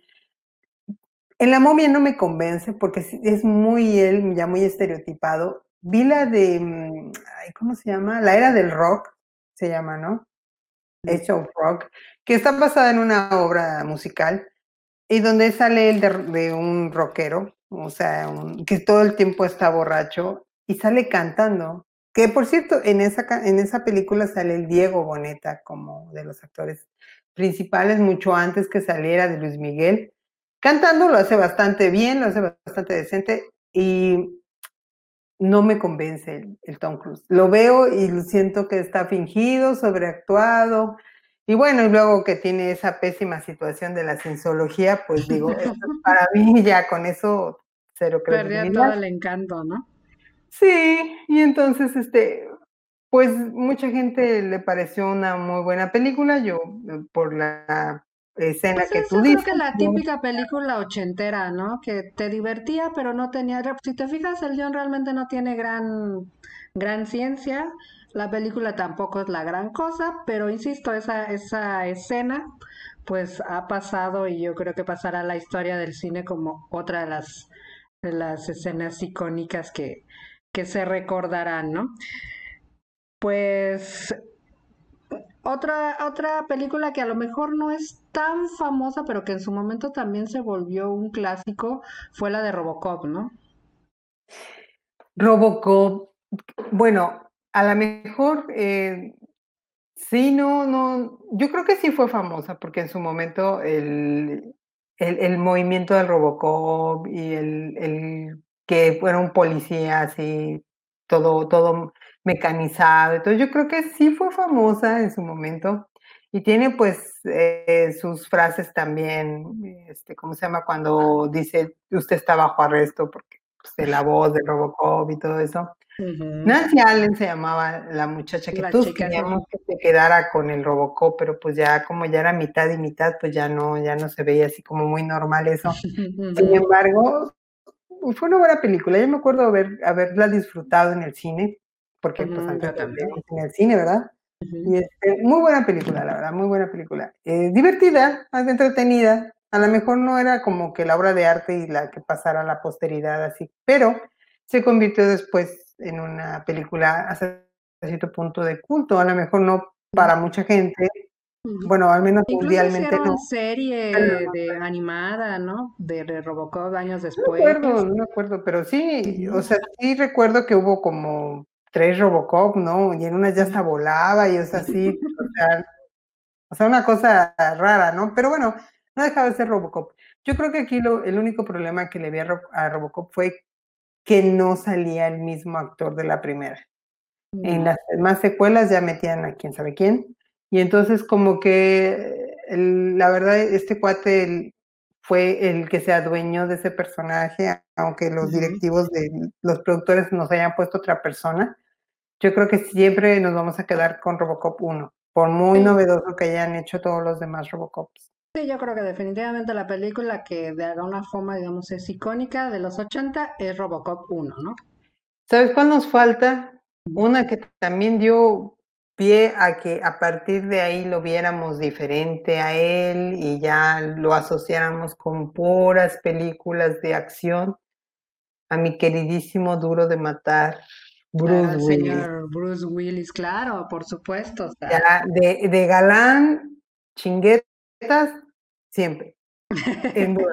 En La momia no me convence porque es muy él, ya muy estereotipado. Vi la de, mm, ¿cómo se llama? La era del rock, se llama, ¿no? Age of Rock, que está basada en una obra musical y donde sale él de un rockero o sea, que todo el tiempo está borracho y sale cantando. Que por cierto, en esa, en esa película sale el Diego Boneta como de los actores principales, mucho antes que saliera de Luis Miguel. Cantando lo hace bastante bien, lo hace bastante decente y no me convence el, el Tom Cruise. Lo veo y siento que está fingido, sobreactuado, Y bueno, y luego que tiene esa pésima situación de la cienciología, pues digo, para *laughs* mí ya con eso cero credibilidad. Perdía todo el encanto, ¿no? Sí, y entonces, este, pues mucha gente le pareció una muy buena película, yo por la escena Pues que tú yo creo dices. que la típica película ochentera, ¿no? Que te divertía, pero no tenía... Si te fijas, el guion realmente no tiene gran, gran ciencia. La película tampoco es la gran cosa, pero insisto, esa, esa escena pues ha pasado y yo creo que pasará a la historia del cine como otra de las, de las escenas icónicas que, que se recordarán, ¿no? Pues otra, otra película que a lo mejor no es tan famosa, pero que en su momento también se volvió un clásico, fue la de Robocop, ¿no? Robocop, bueno, a lo mejor eh, sí, no, no, yo creo que sí fue famosa porque en su momento el, el, el movimiento del Robocop y el, el que fuera un policía así, todo, todo mecanizado, entonces yo creo que sí fue famosa en su momento y tiene pues eh, sus frases también, este, ¿cómo se llama? Cuando dice usted está bajo arresto porque pues, de la voz de Robocop y todo eso. Nancy Allen se llamaba la muchacha que La todos chica, queríamos que se quedara con el Robocop, pero pues ya como ya era mitad y mitad, pues ya no, ya no se veía así como muy normal eso. *laughs* Sin embargo, fue una buena película. Yo me acuerdo haber, haberla disfrutado en el cine, porque pues antes también. en el cine, ¿verdad? Y este, muy buena película, la verdad, muy buena película. Eh, divertida, más entretenida. A lo mejor no era como que la obra de arte y la que pasara a la posteridad así, pero se convirtió después en una película hasta cierto punto de culto. A lo mejor no para mucha gente, bueno, al menos Incluso mundialmente no. serie de animada, ¿no? De, de Robocop años No después. no me acuerdo, pero sí, o sea, sí recuerdo que hubo como tres Robocop, ¿no? Y en unas ya hasta volaba y o sea, sí, o sea, o sea, una cosa rara, ¿no? Pero bueno, no dejaba de ser Robocop. Yo creo que aquí lo, el único problema que le vi a, Ro- a Robocop fue que no salía el mismo actor de la primera. En las demás secuelas ya metían a quién sabe quién. Y entonces como que el- la verdad este cuate el- fue el que se adueñó de ese personaje, aunque los directivos de los productores nos hayan puesto otra persona. Yo creo que siempre nos vamos a quedar con Robocop 1, por muy novedoso que hayan hecho todos los demás Robocops. Sí, yo creo que definitivamente la película que de alguna forma, digamos, es icónica de los 80 es Robocop 1, ¿no? ¿Sabes cuál nos falta? Una que también dio pie a que a partir de ahí lo viéramos diferente a él y ya lo asociáramos con puras películas de acción. A mi queridísimo Duro de Matar, Bruce Willis. señor Bruce Willis, claro, por supuesto. Ya de, de galán, siempre. Matar.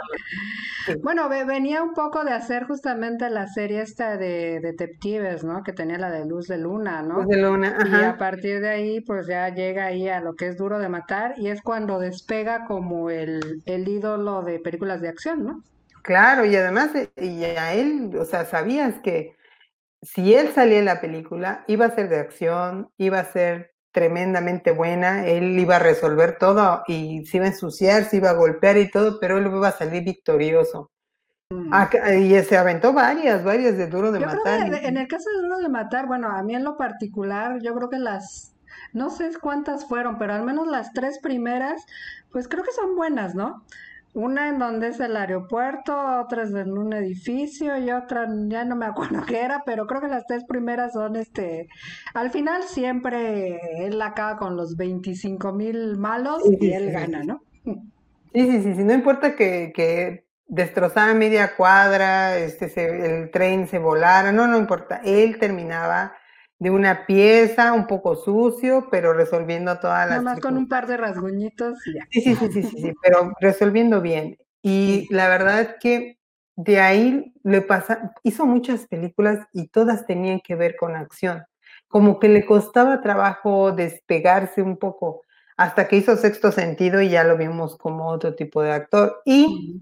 Sí. Bueno, ve- venía un poco de hacer justamente la serie esta de detectives, ¿no? Que tenía la de Luz de Luna, ¿no? Luz de Luna, Y a partir de ahí, pues ya llega ahí a lo que es duro de matar y es cuando despega como el, el ídolo de películas de acción, ¿no? Claro, y además, eh, y a él, o sea, sabías que si él salía en la película, iba a ser de acción, iba a ser tremendamente buena, él iba a resolver todo y se iba a ensuciar, se iba a golpear y todo, pero él iba a salir victorioso. Mm. Acá- y se aventó varias, varias de Duro de Yo creo Matar. que en el caso de Duro de Matar, bueno, a mí en lo particular, yo creo que las, no sé cuántas fueron, pero al menos las tres primeras, pues creo que son buenas, ¿no? Una en donde es el aeropuerto, otra es en un edificio y otra ya no me acuerdo *laughs* qué era, pero creo que las tres primeras son este, al final siempre él acaba con los 25 mil malos Sí, y él sí, gana. ¿no? Sí, sí, sí, sí, no importa que, que destrozara media cuadra, este, se- el tren se volara, no, no importa, él terminaba de una pieza un poco sucio, pero resolviendo todas Nada las más con un par de rasguñitos. Sí, sí, sí, sí, sí, sí, pero resolviendo bien. Y la verdad es que de ahí le pasa, hizo muchas películas y todas tenían que ver con acción. Como que le costaba trabajo despegarse un poco hasta que hizo Sexto Sentido y ya lo vimos como otro tipo de actor. Y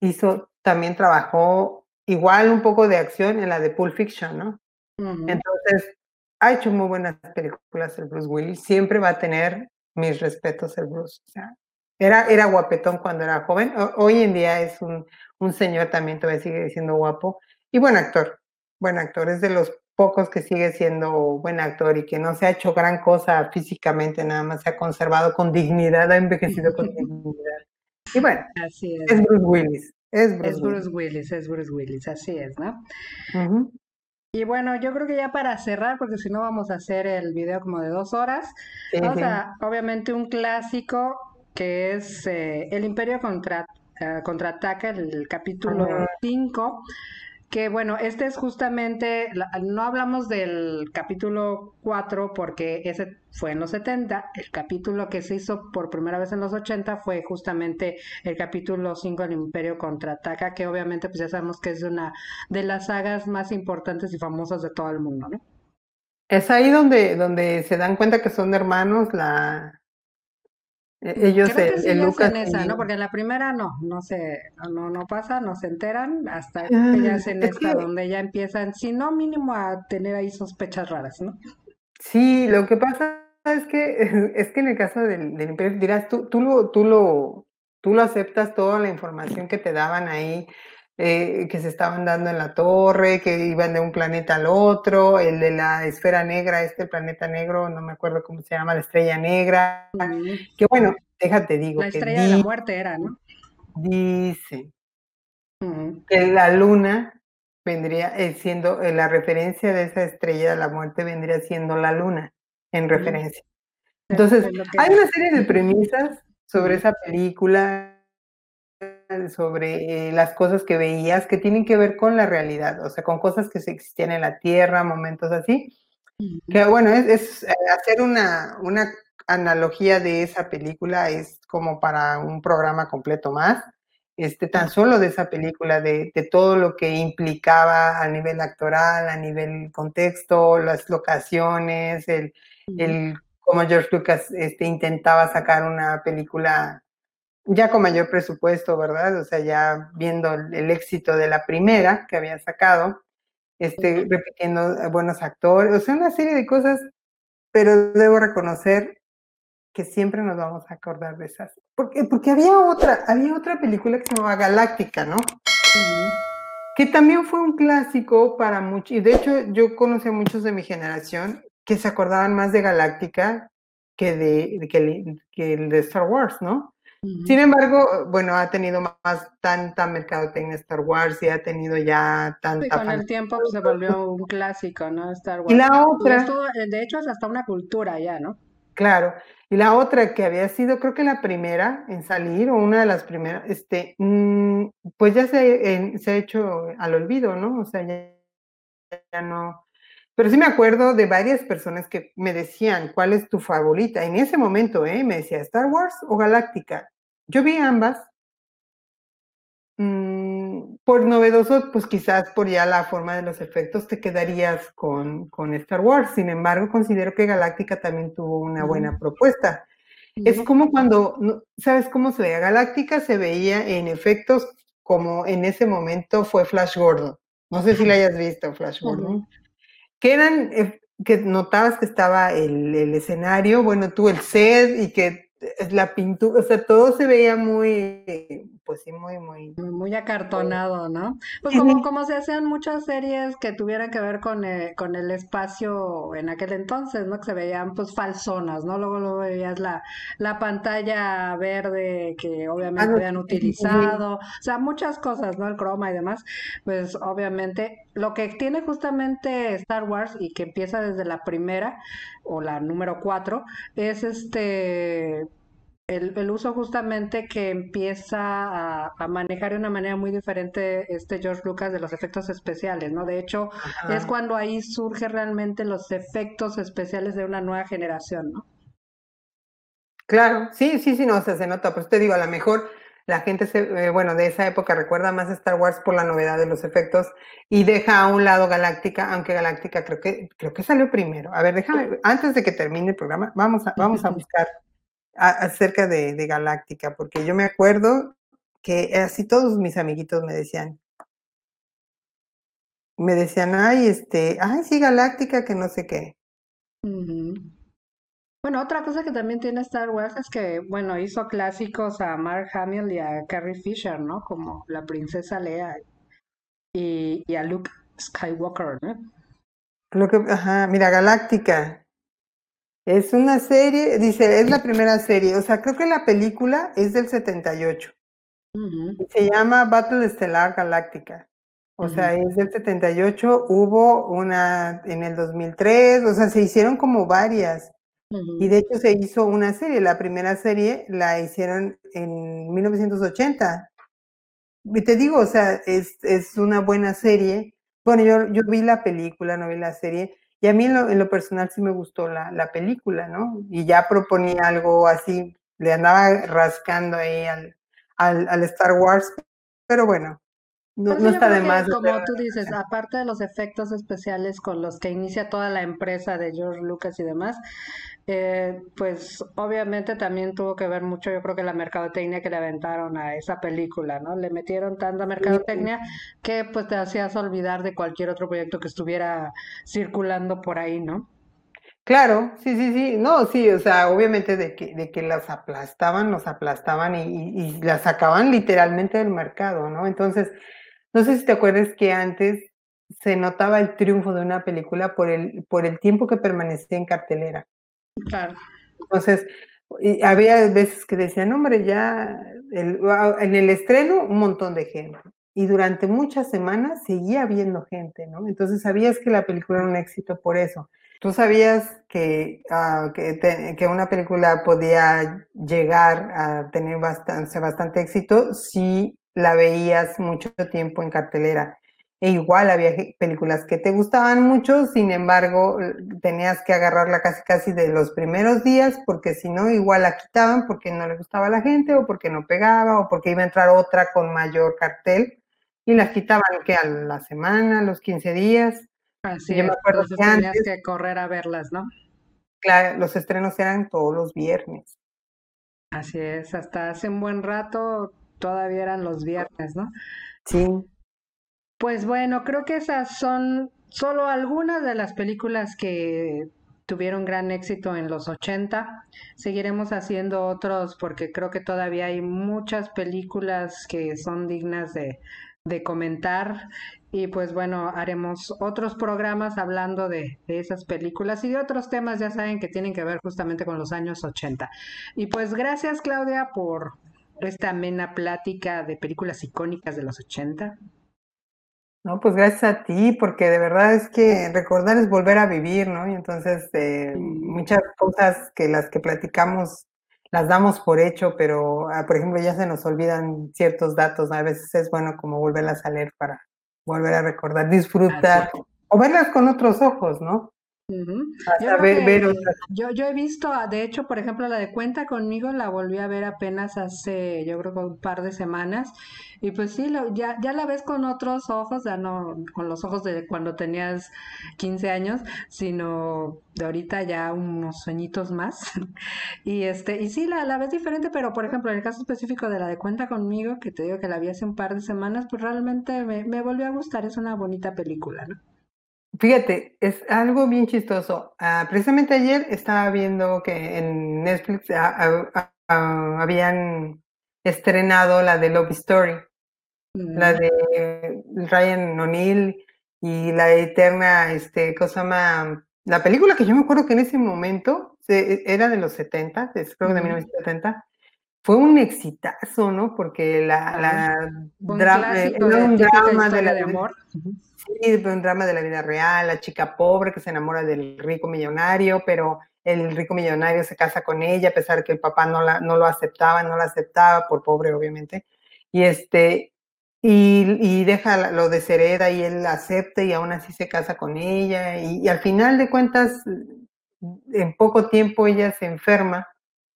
hizo, también trabajó igual un poco de acción en la de Pulp Fiction, ¿no? Entonces, ha hecho muy buenas películas el Bruce Willis, siempre va a tener mis respetos el Bruce. O sea, era, era guapetón cuando era joven. hoy en día es un, un señor también, todavía sigue siendo guapo. Y buen actor, buen actor. Es de los pocos que sigue siendo buen actor y que no se ha hecho gran cosa físicamente, nada más se ha conservado con dignidad, ha envejecido con *laughs* dignidad. Y bueno, así es. es Bruce Willis. Es Bruce, Willis. es Bruce Willis, así es, ¿no? Y bueno, yo creo que ya para cerrar, porque si no vamos a hacer el video como de dos horas, vamos a, obviamente, un clásico que es eh, El Imperio contra, uh, contraataca, el capítulo 5. Que bueno, este es justamente, no hablamos del capítulo 4 porque ese fue en los 70, el capítulo que se hizo por primera vez en los 80 fue justamente el capítulo 5 del Imperio Contraataca, que obviamente pues ya sabemos que es una de las sagas más importantes y famosas de todo el mundo, ¿no? Es ahí donde, donde se dan cuenta que son hermanos la, ellos, Creo que el, Lucas. En esa, ¿no? Porque en la primera no, no se, no, no pasa, no se enteran hasta que ya es en esta donde ya empiezan, si no mínimo a tener ahí sospechas raras, ¿no? Sí, lo que pasa es que *laughs* es que en el caso del, del imperio dirás tú, tú lo, tú lo, tú lo aceptas toda la información que te daban ahí eh, que se estaban dando en la torre, que iban de un planeta al otro, el de la esfera negra, este planeta negro, no me acuerdo cómo se llama, la estrella negra, que bueno, déjate digo. La estrella de la muerte era, ¿no? Dice que la luna vendría eh, siendo, eh, la referencia de esa estrella de la muerte vendría siendo la luna, en referencia. Entonces, hay una serie de premisas sobre esa película, sobre eh, las cosas que veías que tienen que ver con la realidad, o sea, con cosas que se existían en la Tierra, momentos así. Que bueno, es, eh, hacer una, una analogía de esa película es como para un programa completo más. Este, tan solo de esa película, de, de, todo lo que implicaba a nivel actoral, a nivel contexto, las locaciones, el, el cómo George Lucas este, intentaba sacar una película ya con mayor presupuesto, ¿verdad? O sea, ya viendo el, éxito de la primera que había sacado, este, repitiendo buenos actores, o sea, una serie de cosas, pero debo reconocer que siempre nos vamos a acordar de esas. Porque, porque había otra, había otra película que se llamaba Galáctica, ¿no? Que también fue un clásico para muchos, y de hecho yo conocí a muchos de mi generación que se acordaban más de Galáctica que de, que, que el de Star Wars, ¿no? Sin embargo, bueno, ha tenido más tanta mercadotecnia Star Wars y ha tenido ya tanta. Y con el tiempo pues, se volvió un clásico, ¿no? Star Wars. Y la otra. Eh, de hecho, es hasta una cultura ya, ¿no? Claro. Y la otra que había sido, creo que la primera en salir, o una de las primeras, este, mm, pues ya se, se ha hecho al olvido, ¿no? O sea, ya no pero sí me acuerdo de varias personas que me decían, ¿cuál es tu favorita? En ese momento, ¿eh? Me decía, ¿Star Wars o Galáctica? Yo vi ambas. Mm, por novedoso, pues quizás por ya la forma de los efectos te quedarías con, con Star Wars. Sin embargo, considero que Galáctica también tuvo una buena propuesta. Es como cuando, ¿sabes cómo se veía? Galáctica se veía en efectos como en ese momento fue Flash Gordon. No sé si la hayas visto, Flash Gordon que eran, eh, que notabas que estaba el, el, escenario, bueno, tú el set y que la pintura, o sea, todo se veía muy, pues sí, muy, muy... Muy acartonado, ¿no? Pues como, como se hacían muchas series que tuvieran que ver con el, con el espacio en aquel entonces, ¿no? Que se veían pues falsonas, ¿no? Luego, luego veías la, la pantalla verde que obviamente habían utilizado, o sea, muchas cosas, ¿no? El croma y demás, pues obviamente lo que tiene justamente Star Wars y que empieza desde la primera o la número cuatro es este el, uso justamente que empieza a, manejar de una manera muy diferente este George Lucas de los efectos especiales, ¿no? De hecho, es cuando ahí surge realmente los efectos especiales de una nueva generación, ¿no? Claro, sí, sí, sí, no, se nota. Pues te digo, a lo mejor la gente, se, eh, bueno, de esa época recuerda más Star Wars por la novedad de los efectos y deja a un lado Galáctica, aunque Galáctica creo que, creo que salió primero. A ver, déjame, antes de que termine el programa, vamos a, vamos a buscar acerca de, de, Galáctica, porque yo me acuerdo que así todos mis amiguitos me decían, me decían, ay, este, ay, sí, Galáctica, que no sé qué. Bueno, otra cosa que también tiene Star Wars es que, bueno, hizo clásicos a Mark Hamill y a Carrie Fisher, ¿no? Como la princesa Leia y, y a Luke Skywalker, ¿no? Lo que, ajá, mira, Galáctica. Es una serie, dice, es la primera serie, o sea, creo que la película es del 78. Ujú, Se llama Battle Estelar Galáctica. O sea, es del 78, hubo una en el 2003, o sea, se hicieron como varias. Y de hecho se hizo una serie, la primera serie la hicieron en 1980. Y te digo, o sea, es, es una buena serie. Bueno, yo, yo vi la película, no vi la serie, y a mí en lo, en lo personal sí me gustó la, la película, ¿no? Y ya proponía algo así, le andaba rascando ahí al, al Star Wars, pero bueno, no, yo está de más como tú dices, aparte de los efectos especiales con los que inicia toda la empresa de George Lucas y demás, eh, pues obviamente también tuvo que ver mucho, yo creo que la mercadotecnia que le aventaron a esa película, ¿no? Le metieron tanta mercadotecnia que pues te hacías olvidar de cualquier otro proyecto que estuviera circulando por ahí, ¿no? Claro, sí, sí, sí, no, sí, o sea, obviamente de que, de que las aplastaban, los aplastaban y, y, y las sacaban literalmente del mercado, ¿no? Entonces, no sé si te acuerdas que antes se notaba el triunfo de una película por el, por el tiempo que permanecía en cartelera. Claro, Entonces, y había veces que decían, hombre, ya el- en el estreno un montón de gente. Y durante muchas semanas seguía habiendo gente, ¿no? Entonces sabías que la película era un éxito por eso. ¿Tú sabías que, ah, que, te- que una película podía llegar a tener bastante, bastante éxito si la veías mucho tiempo en cartelera? E igual había películas que te gustaban mucho, sin embargo, tenías que agarrarla casi casi de los primeros días, porque si no, igual la quitaban porque no le gustaba a la gente, o porque no pegaba, o porque iba a entrar otra con mayor cartel, y las quitaban que a la semana, a los 15 días. así yo me es. acuerdo Entonces que tenías antes, que correr a verlas, ¿no? claro, los estrenos eran todos los viernes. Así es, hasta hace un buen rato todavía eran los viernes, ¿no? Sí, Pues bueno, creo que esas son solo algunas de las películas que tuvieron gran éxito en los 80. Seguiremos haciendo otros porque creo que todavía hay muchas películas que son dignas de, de comentar. Y pues bueno, haremos otros programas hablando de, de esas películas y de otros temas, ya saben, que tienen que ver justamente con los años 80. Y pues gracias, Claudia, por esta amena plática de películas icónicas de los 80. no, pues gracias a ti, porque de verdad es que recordar es volver a vivir, ¿no? Y entonces eh, muchas cosas que las que platicamos las damos por hecho, pero ah, por ejemplo ya se nos olvidan ciertos datos, ¿no? A veces es bueno como volverlas a leer para volver a recordar, disfrutar o verlas con otros ojos, ¿no? Ujú. Yo Hasta creo ver, yo, yo he visto, de hecho, por ejemplo, la de Cuenta conmigo la volví a ver apenas hace, yo creo que un par de semanas. Y pues sí, lo, ya, ya la ves con otros ojos, ya no con los ojos de cuando tenías 15 años, sino de ahorita ya unos sueñitos más. *laughs* Y este, y sí, la, la ves diferente, pero por ejemplo, en el caso específico de la de Cuenta conmigo, que te digo que la vi hace un par de semanas, pues realmente me, me volvió a gustar, es una bonita película, ¿no? Fíjate, es algo bien chistoso. Ah, precisamente ayer estaba viendo que en Netflix ah, ah, habían estrenado la de Love Story. La Mm, de Ryan O'Neal y la eterna, este, cosa llama? La película que yo me acuerdo que en ese momento se era de los 70, es creo que de ujú. 1970, fue un exitazo, ¿no? Porque la la Un eh, clásico era de un típica drama de la de amor. Sí, un drama de la vida real, la chica pobre que se enamora del rico millonario, pero el rico millonario se casa con ella a pesar que el papá no la no lo aceptaba, no la aceptaba, por pobre obviamente. Y, este, y, y deja, lo deshereda y él la acepta y aún así se casa con ella y, y al final de cuentas, en poco tiempo ella se enferma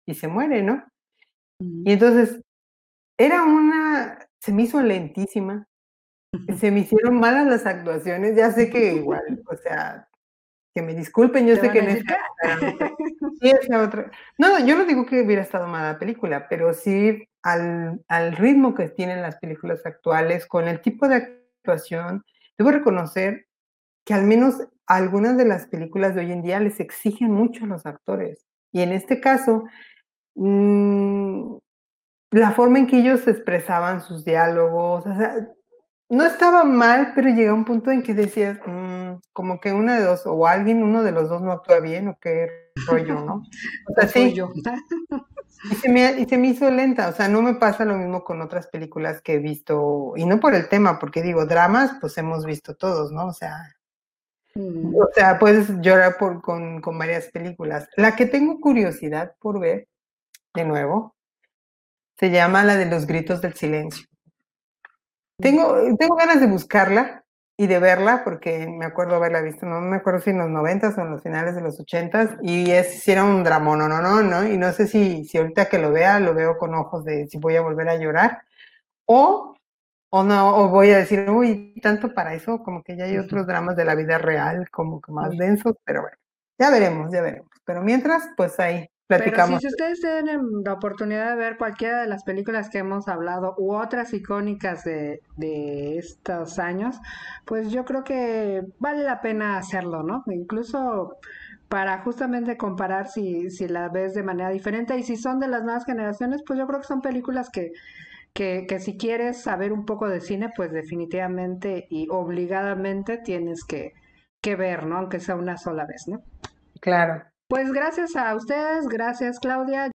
y se muere, ¿no? Y entonces era una, se me hizo lentísima, se me hicieron malas las actuaciones, ya sé que igual, *laughs* o sea, que me disculpen, yo sé que *laughs* otra sí, esa otra. No, no, yo no digo que hubiera estado mala la película, pero sí al al ritmo que tienen las películas actuales, con el tipo de actuación, debo reconocer que al menos algunas de las películas de hoy en día les exigen mucho a los actores. Y en este caso, mm, la forma en que ellos expresaban sus diálogos, o sea, no estaba mal, pero llega un punto en que decías, mm, como que uno de dos, o alguien, uno de los dos no actúa bien, o qué rollo, ¿no? *laughs* O sea, sí. Y se, me, y se me hizo lenta, o sea, no me pasa lo mismo con otras películas que he visto, y no por el tema, porque digo, dramas, pues hemos visto todos, ¿no? O sea, mm. o sea, puedes llorar por, con, con varias películas. La que tengo curiosidad por ver, de nuevo, se llama la de los gritos del silencio. Tengo, tengo ganas de buscarla y de verla porque me acuerdo haberla visto, no me acuerdo si en los noventas o en los finales de los ochentas y es, si era un dramón, no, no, no, no, y no sé si, si ahorita que lo vea lo veo con ojos de si voy a volver a llorar o, o no, o voy a decir, uy, tanto para eso, como que ya hay otros dramas de la vida real, como que más densos, pero bueno, ya veremos, ya veremos. Pero mientras, pues ahí, pero si ustedes tienen la oportunidad de ver cualquiera de las películas que hemos hablado u otras icónicas de, de estos años, pues yo creo que vale la pena hacerlo, ¿no? Incluso para justamente comparar si, si la ves de manera diferente y si son de las nuevas generaciones, pues yo creo que son películas que, que, que si quieres saber un poco de cine, pues definitivamente y obligadamente tienes que, que ver, ¿no? Aunque sea una sola vez, ¿no? Claro. Pues gracias a ustedes, gracias Claudia.